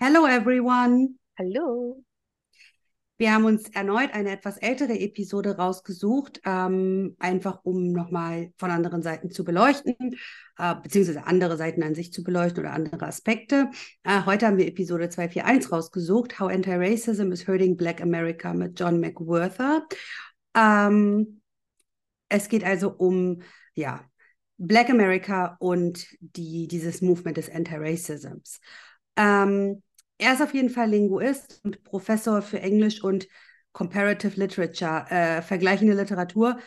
Hello everyone. Hallo. Wir haben uns erneut eine etwas ältere Episode rausgesucht, ähm, einfach um nochmal von anderen Seiten zu beleuchten, äh, beziehungsweise andere Seiten an sich zu beleuchten oder andere Aspekte. Äh, heute haben wir Episode 241 rausgesucht, How Anti-Racism is Hurting Black America mit John McWhorter. Ähm, es geht also um, ja, Black America und die, dieses Movement des Anti-Racisms. Ähm, er ist auf jeden Fall Linguist und Professor für Englisch und Comparative Literature, äh, vergleichende Literatur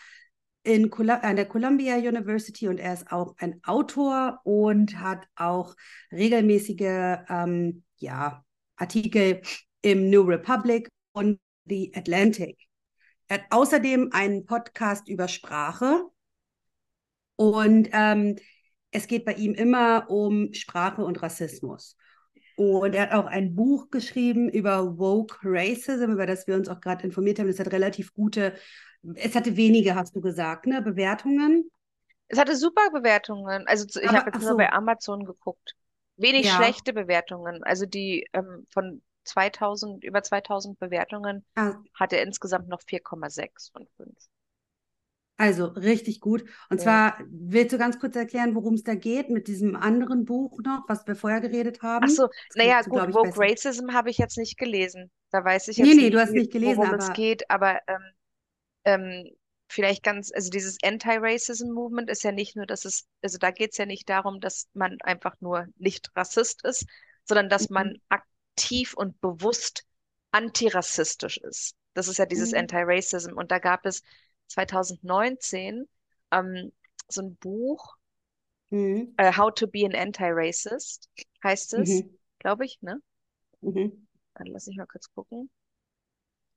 in an der Columbia University und er ist auch ein Autor und hat auch regelmäßige ähm, ja, Artikel im New Republic und The Atlantic. Er hat außerdem einen Podcast über Sprache und ähm, es geht bei ihm immer um Sprache und Rassismus. Und er hat auch ein Buch geschrieben über Woke Racism, über das wir uns auch gerade informiert haben. Das hat relativ gute, es hatte wenige, hast du gesagt, ne, Bewertungen. Es hatte super Bewertungen. Also ich habe jetzt nur so. bei Amazon geguckt. Wenig Ja. schlechte Bewertungen. Also die ähm, von 2000, über 2000 Bewertungen Ah, hat er insgesamt noch 4,6 von 5. Also richtig gut. Und Ja. zwar willst du ganz kurz erklären, worum es da geht mit diesem anderen Buch noch, was wir vorher geredet haben? Ach so, naja, du, gut, ich, Woke. Racism habe ich jetzt nicht gelesen. Da weiß ich Nee, jetzt nee, nicht, du hast nicht gelesen, worum es aber geht, aber ähm, ähm, vielleicht ganz, also dieses Anti-Racism-Movement ist ja nicht nur, dass es, also da geht es ja nicht darum, dass man einfach nur nicht Rassist ist, sondern dass Mhm. man aktiv und bewusst antirassistisch ist. Das ist ja dieses Mhm. Anti-Racism. Und da gab es 2019 ähm, so ein Buch, Mhm. äh, How to be an Anti-Racist, heißt es, Mhm. glaube ich, ne? Mhm. Dann lass mich mal kurz gucken.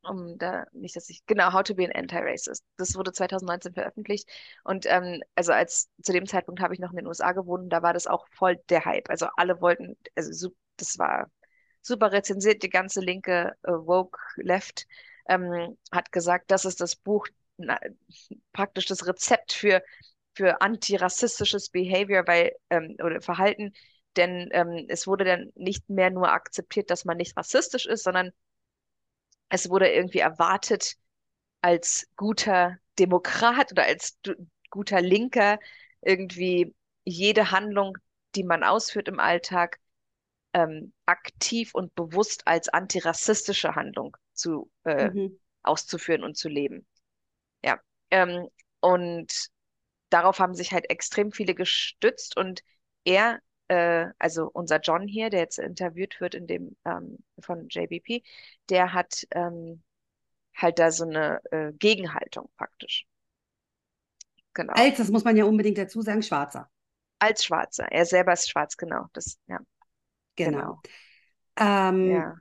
Um da nicht, dass ich, genau, How to be an Anti-Racist. Das wurde 2019 veröffentlicht. Und ähm, also als zu dem Zeitpunkt habe ich noch in den USA gewohnt, und da war das auch voll der Hype. Also alle wollten, also das war super rezensiert, die ganze linke äh, Woke Left ähm, hat gesagt, das ist das Buch, na, praktisch das Rezept für, für antirassistisches Behavior, weil, ähm, oder Verhalten, denn ähm, es wurde dann nicht mehr nur akzeptiert, dass man nicht rassistisch ist, sondern es wurde irgendwie erwartet, als guter Demokrat oder als guter Linker irgendwie jede Handlung, die man ausführt im Alltag, ähm, aktiv und bewusst als antirassistische Handlung zu, äh, Mhm. auszuführen und zu leben. Ähm, und darauf haben sich halt extrem viele gestützt und er, äh, also unser John hier, der jetzt interviewt wird in dem ähm, von JBP, der hat ähm, halt da so eine äh, Gegenhaltung praktisch. Genau. Als, das muss man ja unbedingt dazu sagen, Schwarzer. Als Schwarzer. Er selber ist schwarz, genau. Das, ja, Genau. genau. Ähm, Ja.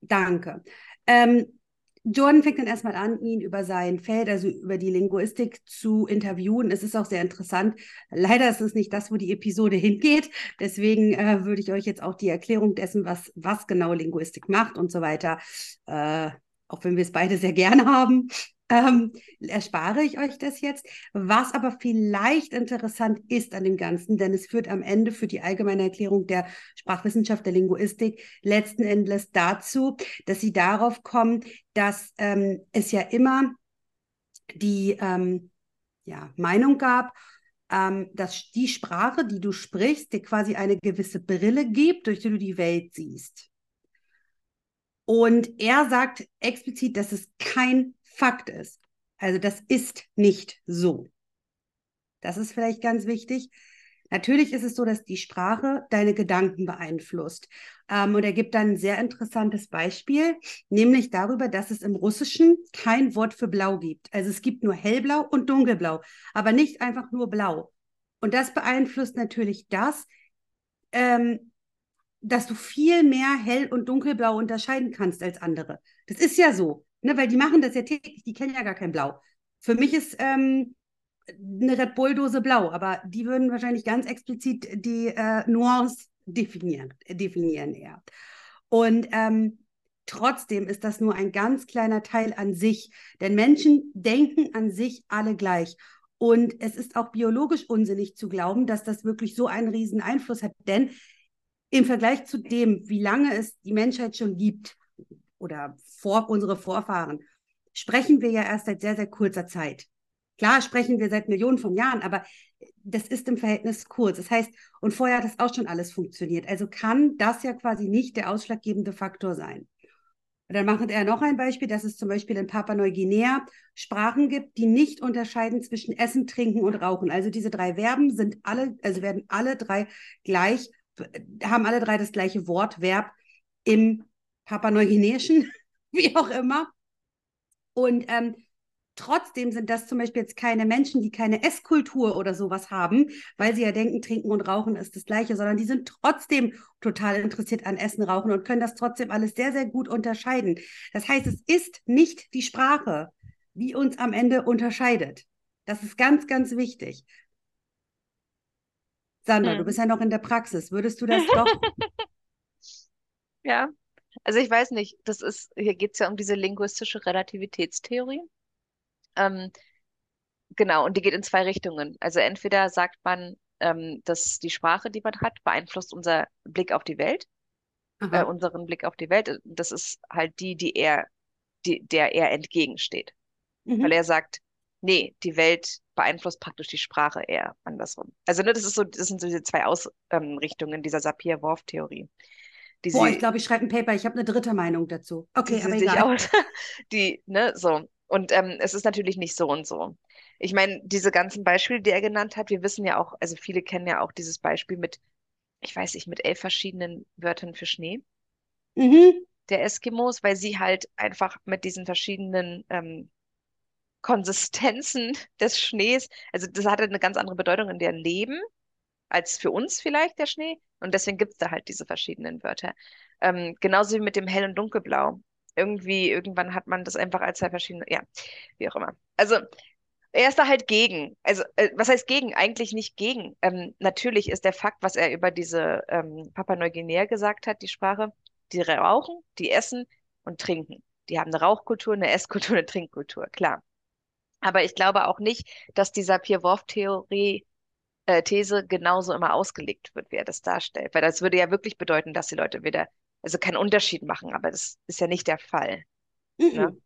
Danke. Ähm, Jordan fängt dann erstmal an, ihn über sein Feld, also über die Linguistik zu interviewen. Es ist auch sehr interessant. Leider ist es nicht das, wo die Episode hingeht. Deswegen äh, würde ich euch jetzt auch die Erklärung dessen, was, was genau Linguistik macht und so weiter, äh, auch wenn wir es beide sehr gerne haben, ähm, erspare ich euch das jetzt. Was aber vielleicht interessant ist an dem Ganzen, denn es führt am Ende für die allgemeine Erklärung der Sprachwissenschaft der Linguistik letzten Endes dazu, dass sie darauf kommen, dass ähm, es ja immer die ähm, ja, Meinung gab, ähm, dass die Sprache, die du sprichst, dir quasi eine gewisse Brille gibt, durch die du die Welt siehst. Und er sagt explizit, dass es kein Fakt ist. Also das ist nicht so. Das ist vielleicht ganz wichtig. Natürlich ist es so, dass die Sprache deine Gedanken beeinflusst. Ähm, und er gibt dann ein sehr interessantes Beispiel, nämlich darüber, dass es im Russischen kein Wort für Blau gibt. Also es gibt nur hellblau und dunkelblau, aber nicht einfach nur blau. Und das beeinflusst natürlich das, ähm, dass du viel mehr hell und dunkelblau unterscheiden kannst als andere. Das ist ja so, ne? weil die machen das ja täglich, die kennen ja gar kein Blau. Für mich ist ähm, eine Red Bull-Dose blau, aber die würden wahrscheinlich ganz explizit die äh, Nuance definieren, definieren eher. Und ähm, trotzdem ist das nur ein ganz kleiner Teil an sich, denn Menschen denken an sich alle gleich. Und es ist auch biologisch unsinnig zu glauben, dass das wirklich so einen riesen Einfluss hat, denn im Vergleich zu dem, wie lange es die Menschheit schon gibt oder vor unsere Vorfahren, sprechen wir ja erst seit sehr, sehr kurzer Zeit. Klar sprechen wir seit Millionen von Jahren, aber das ist im Verhältnis kurz. Das heißt, und vorher hat das auch schon alles funktioniert. Also kann das ja quasi nicht der ausschlaggebende Faktor sein. Und dann macht er noch ein Beispiel, dass es zum Beispiel in Papua-Neuguinea Sprachen gibt, die nicht unterscheiden zwischen Essen, Trinken und Rauchen. Also diese drei Verben sind alle, also werden alle drei gleich, haben alle drei das gleiche Wort, Verb im Papua-Neuguineischen, wie auch immer. Und ähm, Trotzdem sind das zum Beispiel jetzt keine Menschen, die keine Esskultur oder sowas haben, weil sie ja denken, trinken und rauchen ist das Gleiche, sondern die sind trotzdem total interessiert an Essen, Rauchen und können das trotzdem alles sehr, sehr gut unterscheiden. Das heißt, es ist nicht die Sprache, die uns am Ende unterscheidet. Das ist ganz, ganz wichtig. Sandra, hm. du bist ja noch in der Praxis. Würdest du das doch? ja, also ich weiß nicht, das ist, hier geht es ja um diese linguistische Relativitätstheorie. Ähm, genau, und die geht in zwei Richtungen. Also entweder sagt man, ähm, dass die Sprache, die man hat, beeinflusst unser Blick auf die Welt, äh, unseren Blick auf die Welt. Das ist halt die, die er, die, der er entgegensteht. Mhm. Weil er sagt, nee, die Welt beeinflusst praktisch die Sprache eher andersrum. Also ne, das ist so, das sind so diese zwei Ausrichtungen ähm, dieser Sapir-Whorf-Theorie. Boah, ich glaube, ich schreibe ein Paper. Ich habe eine dritte Meinung dazu. Okay, aber egal. Auch, die, ne, so. Und ähm, es ist natürlich nicht so und so. Ich meine, diese ganzen Beispiele, die er genannt hat, wir wissen ja auch, also viele kennen ja auch dieses Beispiel mit, ich weiß nicht, mit elf verschiedenen Wörtern für Schnee. Mhm. Der Eskimos, weil sie halt einfach mit diesen verschiedenen ähm, Konsistenzen des Schnees, also das hatte eine ganz andere Bedeutung in deren Leben als für uns vielleicht der Schnee. Und deswegen gibt es da halt diese verschiedenen Wörter. Ähm, genauso wie mit dem Hell- und Dunkelblau irgendwie, irgendwann hat man das einfach als zwei verschiedene, ja, wie auch immer. Also, er ist da halt gegen. Also, äh, was heißt gegen? Eigentlich nicht gegen. Ähm, natürlich ist der Fakt, was er über diese ähm, Papua-Neuguinea gesagt hat, die Sprache, die rauchen, die essen und trinken. Die haben eine Rauchkultur, eine Esskultur, eine Trinkkultur, klar. Aber ich glaube auch nicht, dass dieser Pierre-Worf-Theorie äh, These genauso immer ausgelegt wird, wie er das darstellt. Weil das würde ja wirklich bedeuten, dass die Leute wieder also keinen Unterschied machen, aber das ist ja nicht der Fall. Mm -mm. Ne?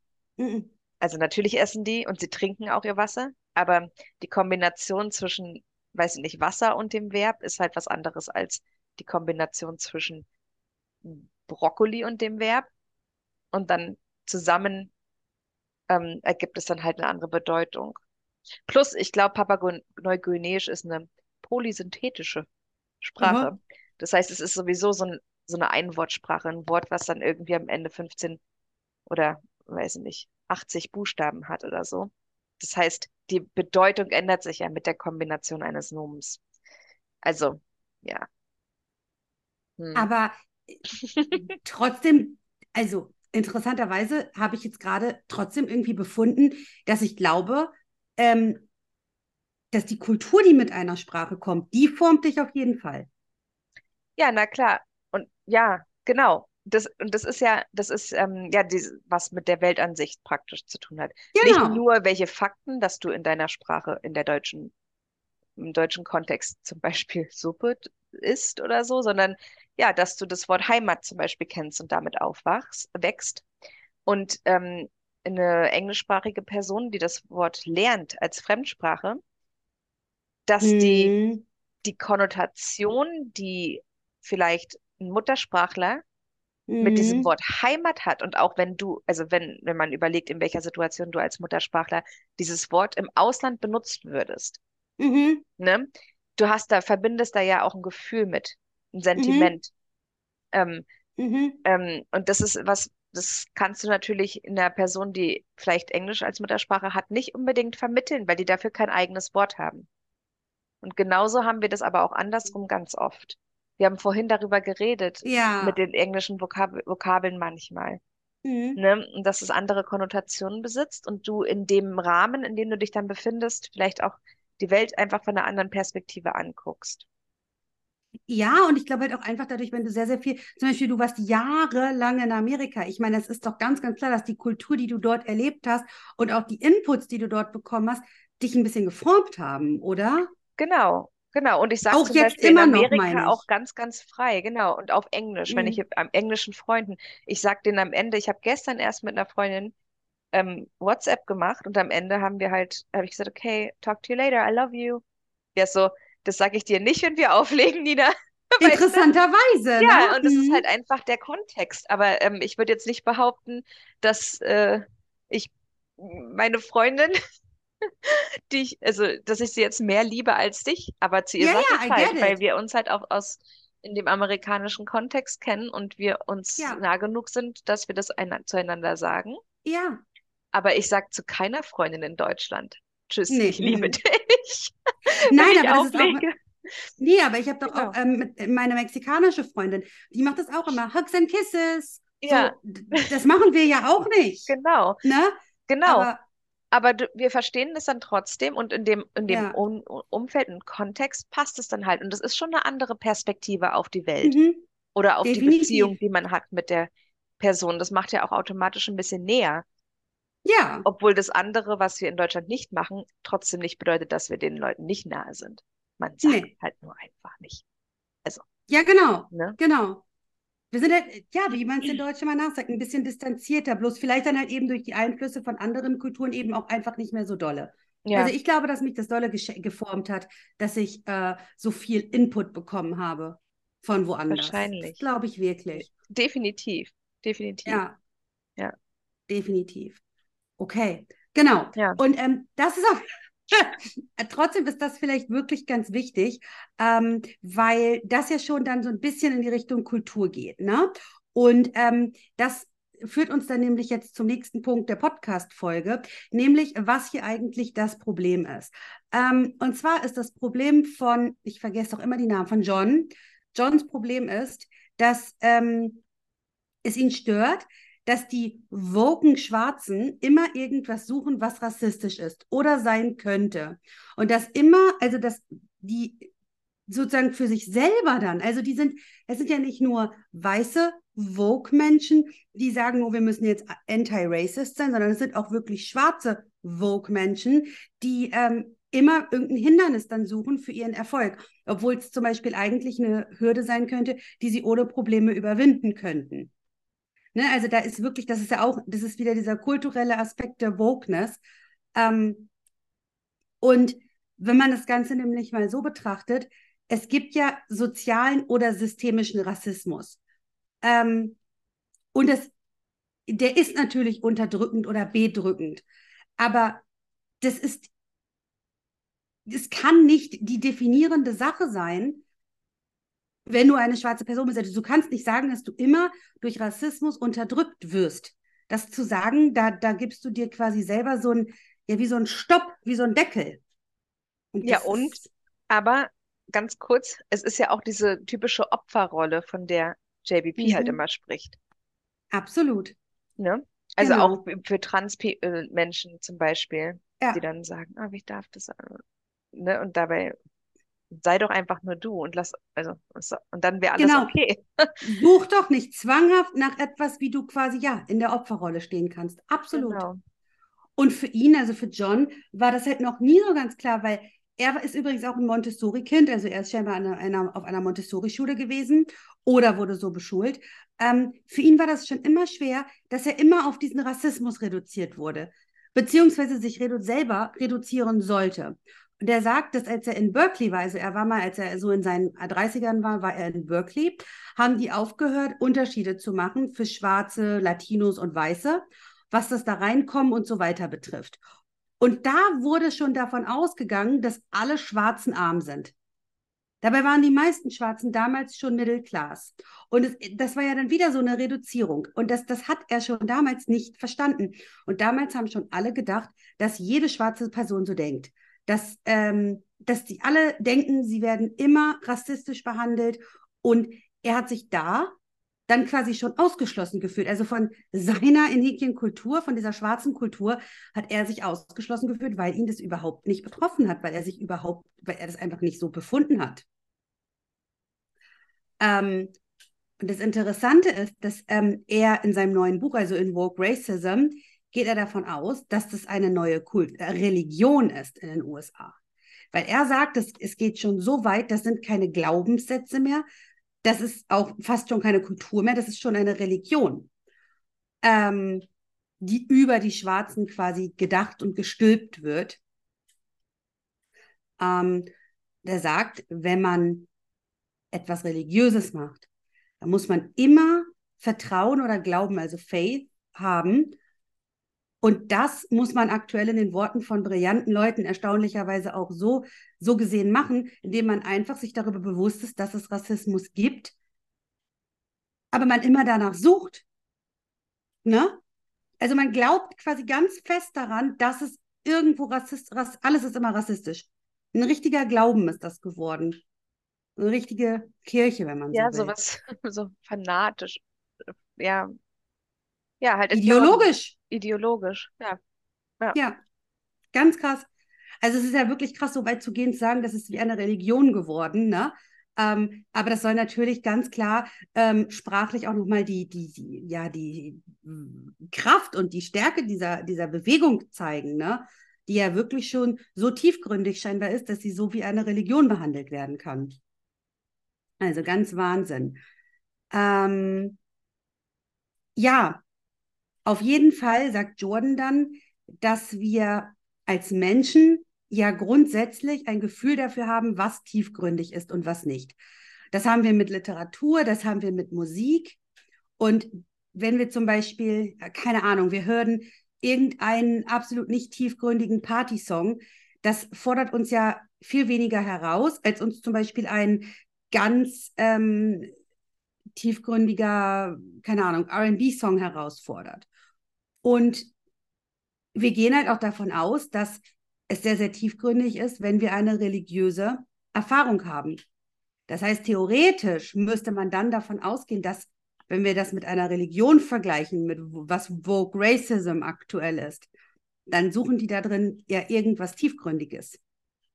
Also natürlich essen die und sie trinken auch ihr Wasser, aber die Kombination zwischen, weiß ich nicht, Wasser und dem Verb ist halt was anderes als die Kombination zwischen Brokkoli und dem Verb. Und dann zusammen ähm, ergibt es dann halt eine andere Bedeutung. Plus, ich glaube, Papua-Neuguineisch ist eine polysynthetische Sprache. Mhm. Das heißt, es ist sowieso so ein so eine Einwortsprache, ein Wort, was dann irgendwie am Ende 15 oder, weiß ich nicht, 80 Buchstaben hat oder so. Das heißt, die Bedeutung ändert sich ja mit der Kombination eines Nomens. Also, ja. Hm. Aber trotzdem, also interessanterweise habe ich jetzt gerade trotzdem irgendwie befunden, dass ich glaube, ähm, dass die Kultur, die mit einer Sprache kommt, die formt dich auf jeden Fall. Ja, na klar. Und ja, genau. Das, und das ist ja, das ist ähm, ja die, was mit der Weltansicht praktisch zu tun hat. Genau. Nicht nur welche Fakten, dass du in deiner Sprache, in der deutschen, im deutschen Kontext zum Beispiel Suppe isst oder so, sondern ja, dass du das Wort Heimat zum Beispiel kennst und damit aufwachst, wächst. Und ähm, eine englischsprachige Person, die das Wort lernt als Fremdsprache, dass hm. die, mhm. die Konnotation, die vielleicht ein Muttersprachler mhm. mit diesem mhm. Wort Heimat hat und auch wenn du, also wenn, wenn man überlegt, in welcher Situation du als Muttersprachler dieses Wort im Ausland benutzt würdest, mhm. ne? Du hast da, verbindest da ja auch ein Gefühl mit, ein Sentiment. Mhm. Ähm, mhm. ähm, und das ist was, das kannst du natürlich in einer Person, die vielleicht Englisch als Muttersprache hat, nicht unbedingt vermitteln, weil die dafür kein eigenes Wort haben. Und genauso haben wir das aber auch andersrum ganz oft. Wir haben vorhin darüber geredet, ja. mit den englischen Vokab Vokabeln manchmal. Mhm. Ne? Und dass es andere Konnotationen besitzt und du in dem Rahmen, in dem du dich dann befindest, vielleicht auch die Welt einfach von einer anderen Perspektive anguckst. Ja, und ich glaube halt auch einfach dadurch, wenn du sehr, sehr viel, zum Beispiel du warst jahrelang in Amerika. Ich meine, es ist doch ganz, ganz klar, dass die Kultur, die du dort erlebt hast und auch die Inputs, die du dort bekommen hast, dich ein bisschen geformt haben, oder? Genau. Genau, und ich sage Auch jetzt Beispiel in immer noch, meine Amerika ich. auch ganz, ganz frei, genau, und auf Englisch, wenn ich Mhm. am englischen Freunden, ich sage denen am Ende, ich habe gestern erst mit einer Freundin ähm, WhatsApp gemacht und am Ende haben wir halt, habe ich gesagt, okay, talk to you later, I love you. Ja, so, das sage ich dir nicht, wenn wir auflegen, Nina. Interessanterweise, Ja, ne? und das ist Mhm. halt einfach der Kontext. Aber ähm, ich würde jetzt nicht behaupten, dass äh, ich meine Freundin, die ich, also, dass ich sie jetzt mehr liebe als dich, aber zu ihr Ja, sage ja, ich halt, weil wir uns halt auch aus in dem amerikanischen Kontext kennen und wir uns Ja, nah genug sind, dass wir das ein, zueinander sagen. ja. Aber ich sage zu keiner Freundin in Deutschland, tschüss, Nee, ich liebe mhm. dich, Nein, aber das ist auch, nee, aber ich habe doch Genau. auch ähm, mit, meine mexikanische Freundin, die macht das auch immer, Hugs and Kisses. Ja, So, das machen wir ja auch nicht, genau, ne? genau. Aber Aber du, wir verstehen es dann trotzdem und in dem, in dem ja, um Umfeld und Kontext passt es dann halt. Und das ist schon eine andere Perspektive auf die Welt mhm. oder auf die Beziehung, Definitiv. die man hat mit der Person. Das macht ja auch automatisch ein bisschen näher. Ja, Obwohl das andere, was wir in Deutschland nicht machen, trotzdem nicht bedeutet, dass wir den Leuten nicht nahe sind. Man sagt nee. halt nur einfach nicht. Also, Ja, genau, ne? genau. Wir sind halt, ja, wie man es in Deutsch immer nachsagt, ein bisschen distanzierter, bloß vielleicht dann halt eben durch die Einflüsse von anderen Kulturen eben auch einfach nicht mehr so dolle. Also Ja, ich glaube, dass mich das dolle geformt hat, dass ich äh, so viel Input bekommen habe von woanders. Wahrscheinlich. glaube ich wirklich. Definitiv. Definitiv. Ja, Ja. definitiv. Okay, genau. Ja. Und ähm, das ist auch, trotzdem ist das vielleicht wirklich ganz wichtig, ähm, weil das ja schon dann so ein bisschen in die Richtung Kultur geht, ne? Und ähm, das führt uns dann nämlich jetzt zum nächsten Punkt der Podcast-Folge, nämlich was hier eigentlich das Problem ist. Ähm, und zwar ist das Problem von, ich vergesse doch immer die Namen, von John. Johns Problem ist, dass ähm, es ihn stört, dass die woken Schwarzen immer irgendwas suchen, was rassistisch ist oder sein könnte. Und dass immer, also dass die sozusagen für sich selber dann, also die sind, es sind ja nicht nur weiße Vogue-Menschen, die sagen, oh, wir müssen jetzt anti-racist sein, sondern es sind auch wirklich schwarze Vogue-Menschen, die ähm, immer irgendein Hindernis dann suchen für ihren Erfolg, obwohl es zum Beispiel eigentlich eine Hürde sein könnte, die sie ohne Probleme überwinden könnten. Ne, also da ist wirklich, das ist ja auch, das ist wieder dieser kulturelle Aspekt der Wokeness. Ähm, und wenn man das Ganze nämlich mal so betrachtet, es gibt ja sozialen oder systemischen Rassismus. Ähm, und das, der ist natürlich unterdrückend oder bedrückend. Aber das ist, es kann nicht die definierende Sache sein, wenn du eine schwarze Person bist. Also du kannst nicht sagen, dass du immer durch Rassismus unterdrückt wirst. Das zu sagen, da, da gibst du dir quasi selber so ein, ja, wie so ein Stopp, wie so ein Deckel. Und Ja, und, aber ganz kurz, es ist ja auch diese typische Opferrolle, von der JBP halt mhm, immer spricht. absolut. Ne? Also auch Genau. für für Trans-Menschen zum Beispiel, die Ja, dann sagen, ah, wie darf das, äh, ne? Und dabei sei doch einfach nur du und lass, also, so- und dann wäre alles genau. okay. Such doch nicht zwanghaft nach etwas, wie du quasi, ja, in der Opferrolle stehen kannst. Absolut. Genau. Und für ihn, also für John, war das halt noch nie so ganz klar, weil er ist übrigens auch ein Montessori-Kind, also er ist scheinbar an einer, auf einer Montessori-Schule gewesen oder wurde so beschult. Ähm, für ihn war das schon immer schwer, dass er immer auf diesen Rassismus reduziert wurde, beziehungsweise sich redu selber reduzieren sollte. Und er sagt, dass als er in Berkeley war, also er war mal, als er so in seinen 30ern war, war er in Berkeley, haben die aufgehört, Unterschiede zu machen für Schwarze, Latinos und Weiße, was das da reinkommen und so weiter betrifft. Und da wurde schon davon ausgegangen, dass alle Schwarzen arm sind. Dabei waren die meisten Schwarzen damals schon Middle Class. Und es, das war ja dann wieder so eine Reduzierung. Und das, das hat er schon damals nicht verstanden. Und damals haben schon alle gedacht, dass jede schwarze Person so denkt. Dass, ähm, dass die alle denken, sie werden immer rassistisch behandelt. Und er hat sich da dann quasi schon ausgeschlossen gefühlt. Also von seiner in Häkchen Kultur, von dieser schwarzen Kultur, hat er sich ausgeschlossen gefühlt, weil ihn das überhaupt nicht betroffen hat, weil er sich überhaupt, weil er das einfach nicht so befunden hat. Ähm, und das Interessante ist, dass ähm, er in seinem neuen Buch, also in Woke Racism, geht er davon aus, dass das eine neue Kult äh, Religion ist in den USA. weil er sagt, es, es geht schon so weit, das sind keine Glaubenssätze mehr, das ist auch fast schon keine Kultur mehr, das ist schon eine Religion, ähm, die über die Schwarzen quasi gedacht und gestülpt wird. Ähm, der sagt, wenn man etwas Religiöses macht, dann muss man immer Vertrauen oder Glauben, also Faith, haben. Und das muss man aktuell in den Worten von brillanten Leuten erstaunlicherweise auch so, so gesehen machen, indem man einfach sich darüber bewusst ist, dass es Rassismus gibt, aber man immer danach sucht. Ne? Also man glaubt quasi ganz fest daran, dass es irgendwo rassist, rass, alles ist immer rassistisch. Ein richtiger Glauben ist das geworden. Eine richtige Kirche, wenn man Ja, so will. sowas, so fanatisch. Ja, ja, halt Ideologisch. Ideologisch, ja. Ja, ganz krass. Also es ist ja wirklich krass, so weit zu gehen, zu sagen, das ist wie eine Religion geworden, ne? Ähm, aber das soll natürlich ganz klar ähm, sprachlich auch nochmal die, die, die, ja, die Kraft und die Stärke dieser, dieser Bewegung zeigen, ne? Die ja wirklich schon so tiefgründig scheinbar ist, dass sie so wie eine Religion behandelt werden kann. Also ganz Wahnsinn. Ähm, ja, auf jeden Fall sagt Jordan dann, dass wir als Menschen ja grundsätzlich ein Gefühl dafür haben, was tiefgründig ist und was nicht. Das haben wir mit Literatur, das haben wir mit Musik. Und wenn wir zum Beispiel, keine Ahnung, wir hören irgendeinen absolut nicht tiefgründigen Partysong, das fordert uns ja viel weniger heraus, als uns zum Beispiel ein ganz ähm, tiefgründiger, keine Ahnung, RB-Song herausfordert. Und wir gehen halt auch davon aus, dass es sehr, sehr tiefgründig ist, wenn wir eine religiöse Erfahrung haben. Das heißt, theoretisch müsste man dann davon ausgehen, dass, wenn wir das mit einer Religion vergleichen, mit was Vogue Racism aktuell ist, dann suchen die da drin ja irgendwas Tiefgründiges.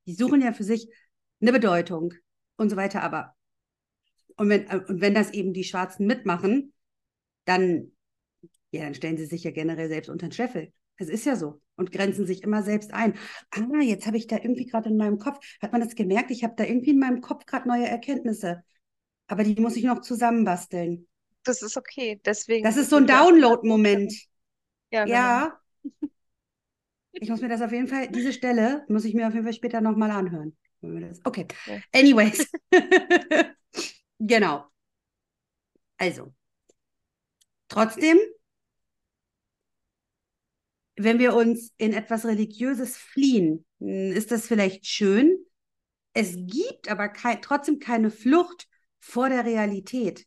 Die suchen ja für sich eine Bedeutung und so weiter. Aber und wenn, und wenn das eben die Schwarzen mitmachen, dann, ja, dann stellen sie sich ja generell selbst unter den Scheffel. Es ist ja so und grenzen sich immer selbst ein. Ah, jetzt habe ich da irgendwie gerade in meinem Kopf, hat man das gemerkt? Ich habe da irgendwie in meinem Kopf gerade neue Erkenntnisse. Aber die muss ich noch zusammenbasteln. Das ist okay. Deswegen. Das ist so ein Download-Moment. Ja, genau. Ja. Ich muss mir das auf jeden Fall, diese Stelle muss ich mir auf jeden Fall später nochmal anhören. Okay. Anyways. genau. Also. Trotzdem wenn wir uns in etwas Religiöses fliehen, ist das vielleicht schön. Es gibt aber kein, trotzdem keine Flucht vor der Realität.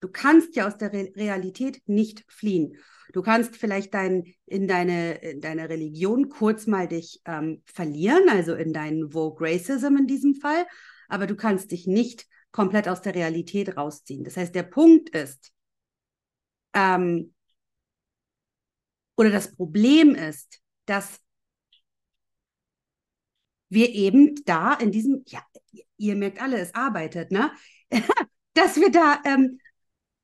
Du kannst ja aus der Re Realität nicht fliehen. Du kannst vielleicht dein, in, deine, in deine Religion kurz mal dich ähm, verlieren, also in deinen Vogue Racism in diesem Fall, aber du kannst dich nicht komplett aus der Realität rausziehen. Das heißt, der Punkt ist, ähm, oder das Problem ist, dass wir eben da in diesem, ja, ihr merkt alle, es arbeitet, ne? dass wir da ähm,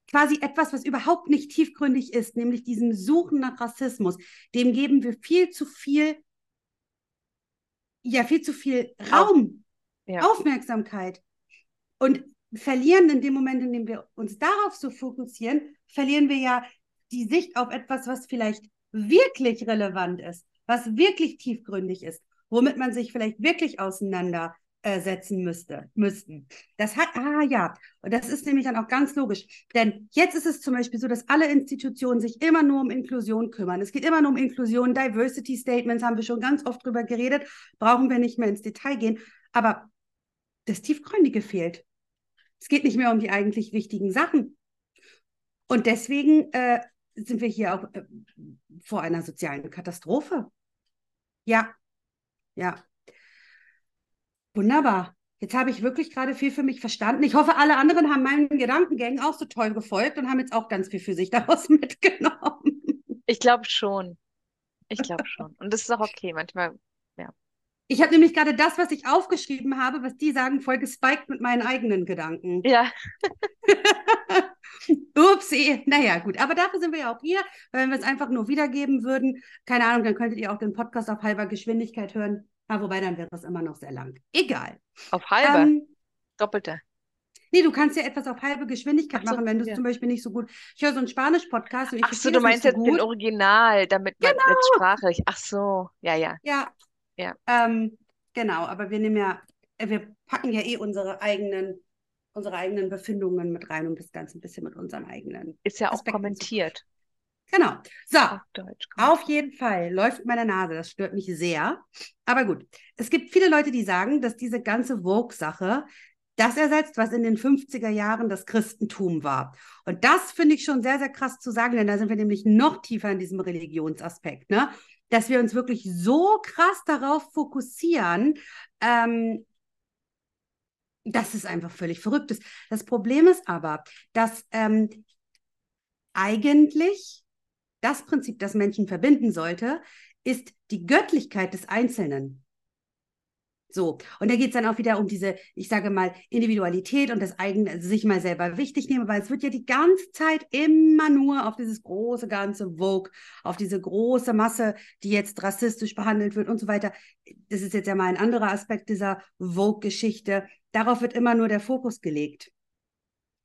quasi etwas, was überhaupt nicht tiefgründig ist, nämlich diesem Suchen nach Rassismus, dem geben wir viel zu viel, ja, viel zu viel Raum, Ja. Aufmerksamkeit und verlieren in dem Moment, in dem wir uns darauf so fokussieren, verlieren wir ja die Sicht auf etwas, was vielleicht wirklich relevant ist, was wirklich tiefgründig ist, womit man sich vielleicht wirklich auseinandersetzen müsste, müssten. Das hat, ah ja, und das ist nämlich dann auch ganz logisch. Denn jetzt ist es zum Beispiel so, dass alle Institutionen sich immer nur um Inklusion kümmern. Es geht immer nur um Inklusion, Diversity Statements haben wir schon ganz oft drüber geredet, brauchen wir nicht mehr ins Detail gehen. Aber das Tiefgründige fehlt. Es geht nicht mehr um die eigentlich wichtigen Sachen. Und deswegen äh, sind wir hier auch äh, vor einer sozialen Katastrophe. Ja, ja. Wunderbar. Jetzt habe ich wirklich gerade viel für mich verstanden. Ich hoffe, alle anderen haben meinen Gedankengängen auch so toll gefolgt und haben jetzt auch ganz viel für sich daraus mitgenommen. Ich glaube schon. Ich glaube schon. Und das ist auch okay. Manchmal, Ich habe nämlich gerade das, was ich aufgeschrieben habe, was die sagen, voll gespiked mit meinen eigenen Gedanken. ja, Upsi. Naja, gut. Aber dafür sind wir ja auch hier. Wenn wir es einfach nur wiedergeben würden, keine Ahnung, dann könntet ihr auch den Podcast auf halber Geschwindigkeit hören. Ah, wobei, dann wäre es immer noch sehr lang. Egal. Auf halber? Ähm, Doppelte. nee, du kannst ja etwas auf halbe Geschwindigkeit so, machen, wenn du es ja. zum Beispiel nicht so gut. Ich höre so einen Spanisch-Podcast und ich Ach so, du meinst so jetzt den gut. Original, damit man Genau. jetzt sprachlich. Ach so, ja, ja. Ja. Ja. Ähm, genau, aber wir nehmen ja, äh, wir packen ja eh unsere eigenen, unsere eigenen Befindungen mit rein, um das Ganze ein bisschen mit unseren eigenen. Ist ja auch Aspekten kommentiert. Genau. So, Auf Deutsch. auf jeden Fall läuft meine Nase. Das stört mich sehr. Aber gut, es gibt viele Leute, die sagen, dass diese ganze Vogue-Sache das ersetzt, was in den 50er Jahren das Christentum war. Und das finde ich schon sehr, sehr krass zu sagen, denn da sind wir nämlich noch tiefer in diesem Religionsaspekt, ne? Dass wir uns wirklich so krass darauf fokussieren, ähm, dass es einfach völlig verrückt ist. Das Problem ist aber, dass ähm, eigentlich das Prinzip, das Menschen verbinden sollte, ist die Göttlichkeit des Einzelnen. So, und da geht es dann auch wieder um diese, ich sage mal, Individualität und das eigene, also sich mal selber wichtig nehmen, weil es wird ja die ganze Zeit immer nur auf dieses große ganze Vogue, auf diese große Masse, die jetzt rassistisch behandelt wird und so weiter. Das ist jetzt ja mal ein anderer Aspekt dieser Vogue-Geschichte. Darauf wird immer nur der Fokus gelegt.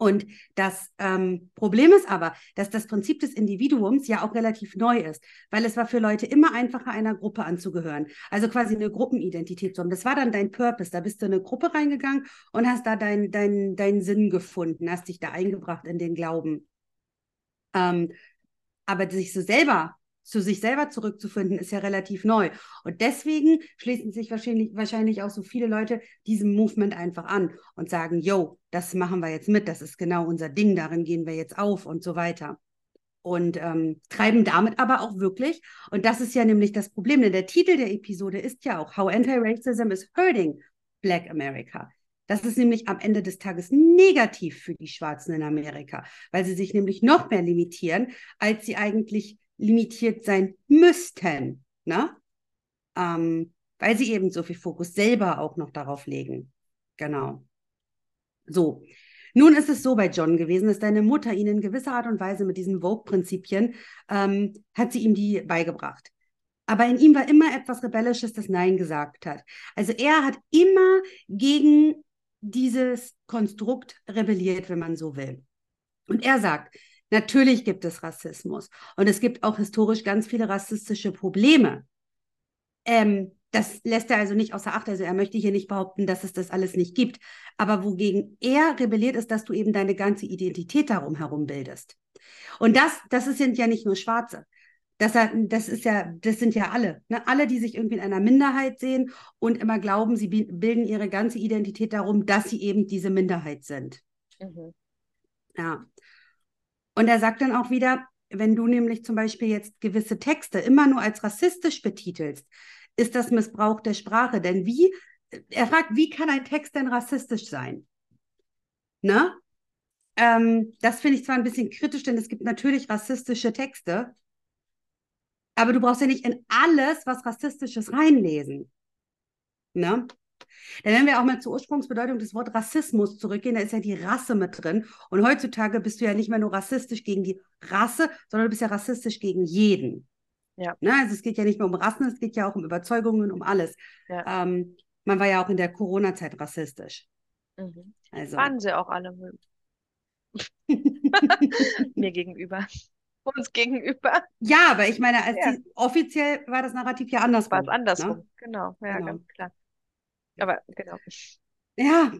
Und das ähm, Problem ist aber, dass das Prinzip des Individuums ja auch relativ neu ist, weil es war für Leute immer einfacher, einer Gruppe anzugehören. Also quasi eine Gruppenidentität zu haben. Das war dann dein Purpose. Da bist du in eine Gruppe reingegangen und hast da deinen dein, dein Sinn gefunden, hast dich da eingebracht in den Glauben. Ähm, aber sich so selber, zu sich selber zurückzufinden, ist ja relativ neu. Und deswegen schließen sich wahrscheinlich, wahrscheinlich auch so viele Leute diesem Movement einfach an und sagen, yo, das machen wir jetzt mit, das ist genau unser Ding, darin gehen wir jetzt auf und so weiter. Und ähm, treiben damit aber auch wirklich, und das ist ja nämlich das Problem, denn der Titel der Episode ist ja auch How Anti-Racism is Hurting Black America. Das ist nämlich am Ende des Tages negativ für die Schwarzen in Amerika, weil sie sich nämlich noch mehr limitieren, als sie eigentlich limitiert sein müssten, ne? Ähm, weil sie eben so viel Fokus selber auch noch darauf legen. Genau. So. Nun ist es so bei John gewesen, dass deine Mutter ihn in gewisser Art und Weise mit diesen Vogue-Prinzipien, ähm, hat sie ihm die beigebracht. Aber in ihm war immer etwas Rebellisches, das Nein gesagt hat. Also er hat immer gegen dieses Konstrukt rebelliert, wenn man so will. Und er sagt, natürlich gibt es Rassismus und es gibt auch historisch ganz viele rassistische Probleme. Ähm, das lässt er also nicht außer Acht. Also er möchte hier nicht behaupten, dass es das alles nicht gibt. Aber wogegen er rebelliert, ist, dass du eben deine ganze Identität darum herum bildest. Und das, das sind ja nicht nur Schwarze. Das, das ist ja, das sind ja alle. Ne? Alle, die sich irgendwie in einer Minderheit sehen und immer glauben, sie bilden ihre ganze Identität darum, dass sie eben diese Minderheit sind. Mhm. Ja. Und er sagt dann auch wieder, wenn du nämlich zum Beispiel jetzt gewisse Texte immer nur als rassistisch betitelst, ist das Missbrauch der Sprache. Denn wie, er fragt, wie kann ein Text denn rassistisch sein? Ne? Ähm, das finde ich zwar ein bisschen kritisch, denn es gibt natürlich rassistische Texte, aber du brauchst ja nicht in alles was Rassistisches reinlesen. Ne? Dann wenn wir auch mal zur Ursprungsbedeutung des Wortes Rassismus zurückgehen, da ist ja die Rasse mit drin. Und heutzutage bist du ja nicht mehr nur rassistisch gegen die Rasse, sondern du bist ja rassistisch gegen jeden. Ja. Ne? Also es geht ja nicht nur um Rassen, es geht ja auch um Überzeugungen, um alles. Ja. Ähm, man war ja auch in der Corona-Zeit rassistisch. Mhm. Also. Waren sie auch alle mir gegenüber. Uns gegenüber. ja, aber ich meine, Ja. die, offiziell war das Narrativ ja andersrum. War es andersrum. Ne? Genau, ja, Genau. ganz klar. Aber genau. Ja,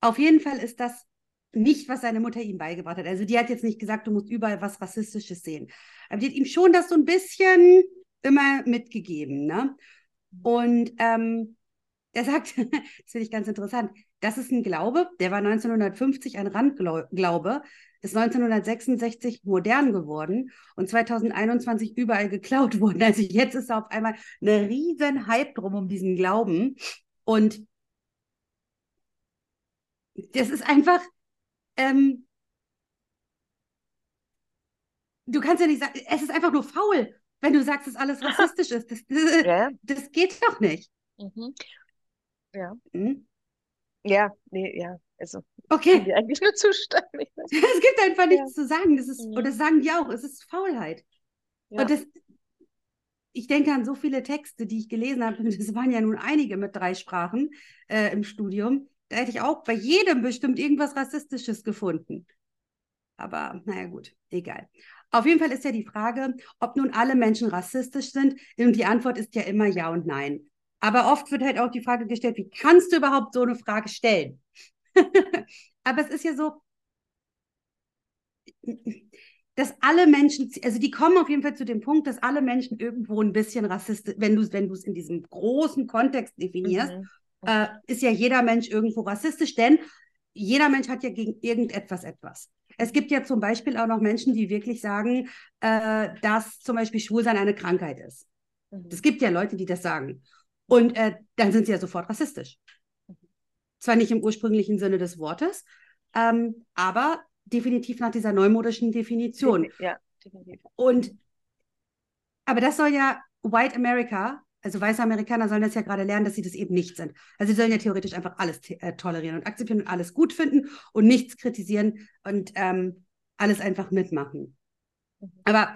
auf jeden Fall ist das nicht, was seine Mutter ihm beigebracht hat. Also die hat jetzt nicht gesagt, du musst überall was Rassistisches sehen. Aber die hat ihm schon das so ein bisschen immer mitgegeben. Ne? Und ähm, er sagt, das finde ich ganz interessant, das ist ein Glaube, der war 1950 ein Randglaube, ist 1966 modern geworden und 2021 überall geklaut worden. Also jetzt ist da auf einmal eine riesen Hype drum um diesen Glauben. Und das ist einfach, ähm, du kannst ja nicht sagen, es ist einfach nur faul, wenn du sagst, dass alles rassistisch ist. Das, das, Ja. das geht doch nicht. Mhm. Ja. Hm? Ja, nee, ja. Also, kann Okay, dir eigentlich nur zustimmen. Ich es gibt einfach Ja. nichts zu sagen. Das ist, Mhm. und das sagen die auch, es ist Faulheit. Ja. Und das, ich denke an so viele Texte, die ich gelesen habe. Das waren ja nun einige mit drei Sprachen äh, im Studium. Da hätte ich auch bei jedem bestimmt irgendwas Rassistisches gefunden. Aber naja, gut, egal. Auf jeden Fall ist ja die Frage, ob nun alle Menschen rassistisch sind. Und die Antwort ist ja immer ja und nein. Aber oft wird halt auch die Frage gestellt, wie kannst du überhaupt so eine Frage stellen? Aber es ist ja so, dass alle Menschen, also die kommen auf jeden Fall zu dem Punkt, dass alle Menschen irgendwo ein bisschen rassistisch, wenn du wenn du es in diesem großen Kontext definierst, mhm. äh, ist ja jeder Mensch irgendwo rassistisch, denn jeder Mensch hat ja gegen irgendetwas etwas. Es gibt ja zum Beispiel auch noch Menschen, die wirklich sagen, äh, dass zum Beispiel Schwulsein eine Krankheit ist. Mhm. Es gibt ja Leute, die das sagen. Und äh, dann sind sie ja sofort rassistisch. Mhm. Zwar nicht im ursprünglichen Sinne des Wortes, ähm, aber definitiv nach dieser neumodischen Definition. Ja, definitiv. Und aber das soll ja White America, also weiße Amerikaner sollen das ja gerade lernen, dass sie das eben nicht sind. Also sie sollen ja theoretisch einfach alles äh, tolerieren und akzeptieren und alles gut finden und nichts kritisieren und ähm, alles einfach mitmachen. Mhm. Aber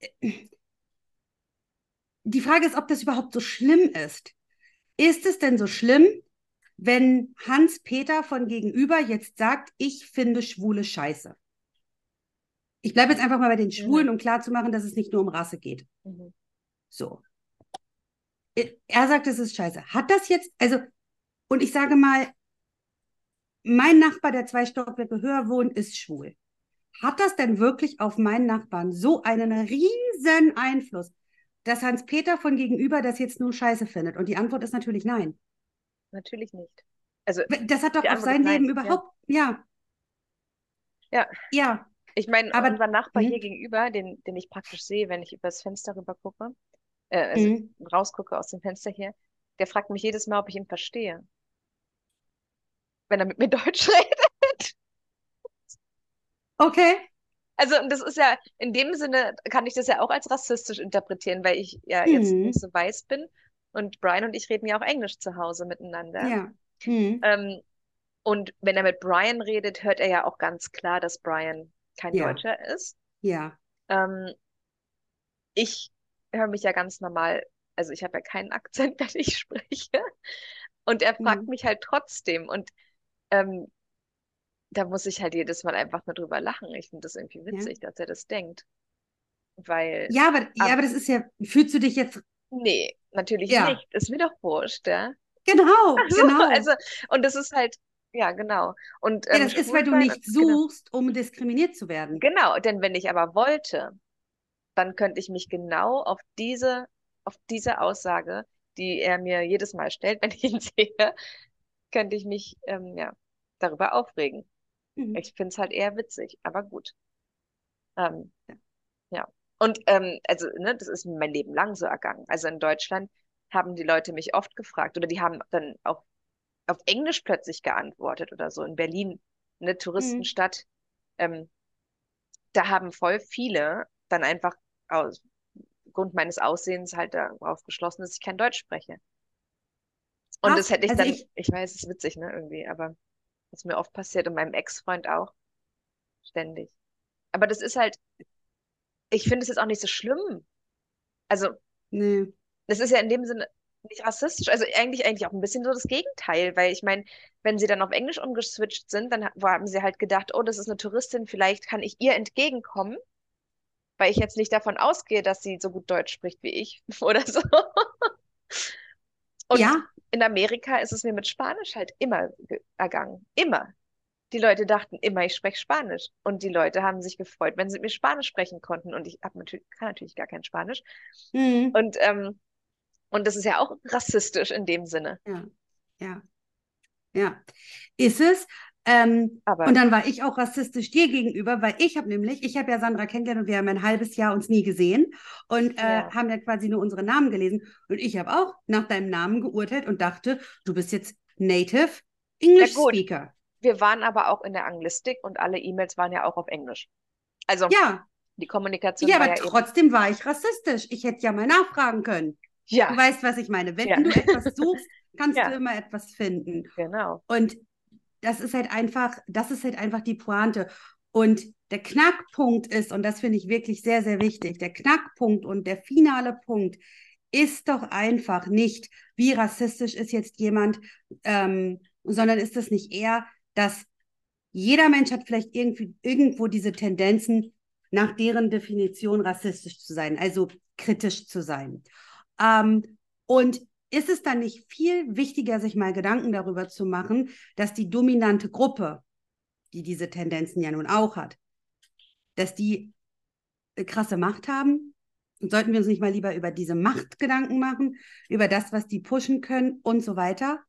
äh, die Frage ist, ob das überhaupt so schlimm ist. Ist es denn so schlimm, wenn Hans-Peter von gegenüber jetzt sagt, ich finde Schwule scheiße. Ich bleibe jetzt einfach mal bei den Schwulen, mhm. um klarzumachen, dass es nicht nur um Rasse geht. Mhm. So. Er sagt, es ist scheiße. Hat das jetzt, also, und ich sage mal, mein Nachbar, der zwei Stockwerke höher wohnt, ist schwul. Hat das denn wirklich auf meinen Nachbarn so einen riesen Einfluss, dass Hans-Peter von gegenüber das jetzt nur scheiße findet? Und die Antwort ist natürlich nein natürlich nicht. Also, das hat doch auf sein Leben nein. überhaupt, ja. Ja. Ja. Ich meine, aber unser Nachbar mh. hier gegenüber, den, den ich praktisch sehe, wenn ich übers Fenster rüber gucke, äh, also mhm. rausgucke aus dem Fenster hier, der fragt mich jedes Mal, ob ich ihn verstehe. Wenn er mit mir Deutsch redet. Okay. Also, das ist ja, in dem Sinne kann ich das ja auch als rassistisch interpretieren, weil ich ja mhm. jetzt nicht so weiß bin und Brian und ich reden ja auch Englisch zu Hause miteinander. Ja. Hm. Ähm, und wenn er mit Brian redet, hört er ja auch ganz klar, dass Brian kein ja. Deutscher ist. Ja. Ähm, ich höre mich ja ganz normal, also ich habe ja keinen Akzent, wenn ich spreche. Und er fragt mhm. mich halt trotzdem. Und ähm, da muss ich halt jedes Mal einfach nur drüber lachen. Ich finde das irgendwie witzig, ja. dass er das denkt. Weil. Ja, aber, ja, aber das ist ja, fühlst du dich jetzt Nee, natürlich ja. nicht. Ist mir doch wurscht, ja. Genau, also, genau. Also, und das ist halt, ja, genau. Und, ähm, ja, das ist, weil du nicht genau. suchst, genau. um diskriminiert zu werden. Genau, denn wenn ich aber wollte, dann könnte ich mich genau auf diese, auf diese Aussage, die er mir jedes Mal stellt, wenn ich ihn sehe, könnte ich mich ähm, ja, darüber aufregen. Mhm. Ich finde es halt eher witzig, aber gut. Ähm, ja. ja. Und ähm, also, ne, das ist mein Leben lang so ergangen. Also in Deutschland haben die Leute mich oft gefragt oder die haben dann auch auf Englisch plötzlich geantwortet oder so. In Berlin, eine Touristenstadt, mhm. ähm, da haben voll viele dann einfach aus Grund meines Aussehens halt darauf geschlossen, dass ich kein Deutsch spreche. Und Ach, das hätte ich also dann, ich, ich weiß, es ist witzig, ne, irgendwie, aber das ist mir oft passiert und meinem Ex-Freund auch. Ständig. Aber das ist halt, ich finde es jetzt auch nicht so schlimm. Also, nee. das ist ja in dem Sinne nicht rassistisch, also eigentlich eigentlich auch ein bisschen so das Gegenteil, weil ich meine, wenn sie dann auf Englisch umgeswitcht sind, dann haben sie halt gedacht, oh, das ist eine Touristin, vielleicht kann ich ihr entgegenkommen, weil ich jetzt nicht davon ausgehe, dass sie so gut Deutsch spricht wie ich oder so. Und ja. in Amerika ist es mir mit Spanisch halt immer ergangen, immer die Leute dachten immer, ich spreche Spanisch. Und die Leute haben sich gefreut, wenn sie mit mir Spanisch sprechen konnten. Und ich natürlich, kann natürlich gar kein Spanisch. Mhm. Und, ähm, und das ist ja auch rassistisch in dem Sinne. Ja, ja. Ja. Ist es. Ähm, Aber, und dann war ich auch rassistisch dir gegenüber, weil ich habe nämlich, ich habe ja Sandra kennengelernt und wir haben ein halbes Jahr uns nie gesehen und äh, ja. haben ja quasi nur unsere Namen gelesen. Und ich habe auch nach deinem Namen geurteilt und dachte, du bist jetzt Native English Speaker. Wir waren aber auch in der Anglistik und alle E-Mails waren ja auch auf Englisch. Also ja. die Kommunikation. Ja, aber ja trotzdem war ich rassistisch. Ich hätte ja mal nachfragen können. Ja. Du weißt, was ich meine. Wenn ja. du etwas suchst, kannst ja. du immer etwas finden. Genau. Und das ist halt einfach, das ist halt einfach die Pointe. Und der Knackpunkt ist, und das finde ich wirklich sehr, sehr wichtig, der Knackpunkt und der finale Punkt ist doch einfach nicht, wie rassistisch ist jetzt jemand, ähm, sondern ist es nicht eher, dass jeder Mensch hat vielleicht irgendwie irgendwo diese Tendenzen, nach deren Definition rassistisch zu sein, also kritisch zu sein. Ähm, und ist es dann nicht viel wichtiger, sich mal Gedanken darüber zu machen, dass die dominante Gruppe, die diese Tendenzen ja nun auch hat, dass die krasse Macht haben? Und sollten wir uns nicht mal lieber über diese Macht Gedanken machen, über das, was die pushen können und so weiter?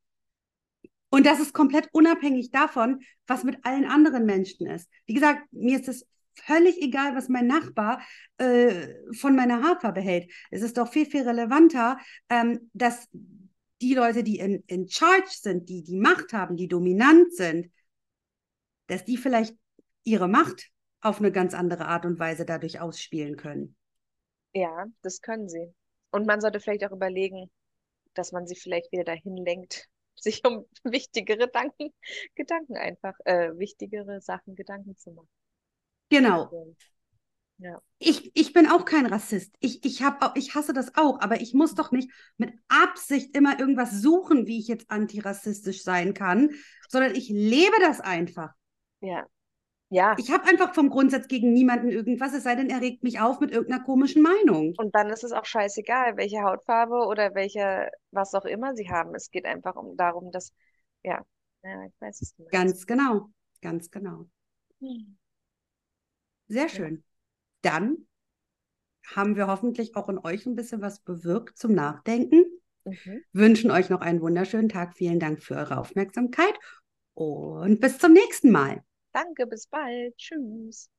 Und das ist komplett unabhängig davon, was mit allen anderen Menschen ist. Wie gesagt, mir ist es völlig egal, was mein Nachbar äh, von meiner Haarfarbe hält. Es ist doch viel, viel relevanter, ähm, dass die Leute, die in, in Charge sind, die die Macht haben, die dominant sind, dass die vielleicht ihre Macht auf eine ganz andere Art und Weise dadurch ausspielen können. Ja, das können sie. Und man sollte vielleicht auch überlegen, dass man sie vielleicht wieder dahin lenkt, sich um wichtigere Gedanken, Gedanken einfach, äh, wichtigere Sachen Gedanken zu machen. Genau. Ja. Ich, ich bin auch kein Rassist. Ich, ich, hab, ich hasse das auch, aber ich muss doch nicht mit Absicht immer irgendwas suchen, wie ich jetzt antirassistisch sein kann, sondern ich lebe das einfach. Ja. Ja. Ich habe einfach vom Grundsatz gegen niemanden irgendwas, es sei denn, er regt mich auf mit irgendeiner komischen Meinung. Und dann ist es auch scheißegal, welche Hautfarbe oder welche, was auch immer sie haben. Es geht einfach um darum, dass, ja, ja ich weiß es nicht. Ganz genau, ganz genau. Hm. Sehr schön. Ja. Dann haben wir hoffentlich auch in euch ein bisschen was bewirkt zum Nachdenken. Mhm. Wünschen euch noch einen wunderschönen Tag. Vielen Dank für eure Aufmerksamkeit und bis zum nächsten Mal. Danke, bis bald. Tschüss.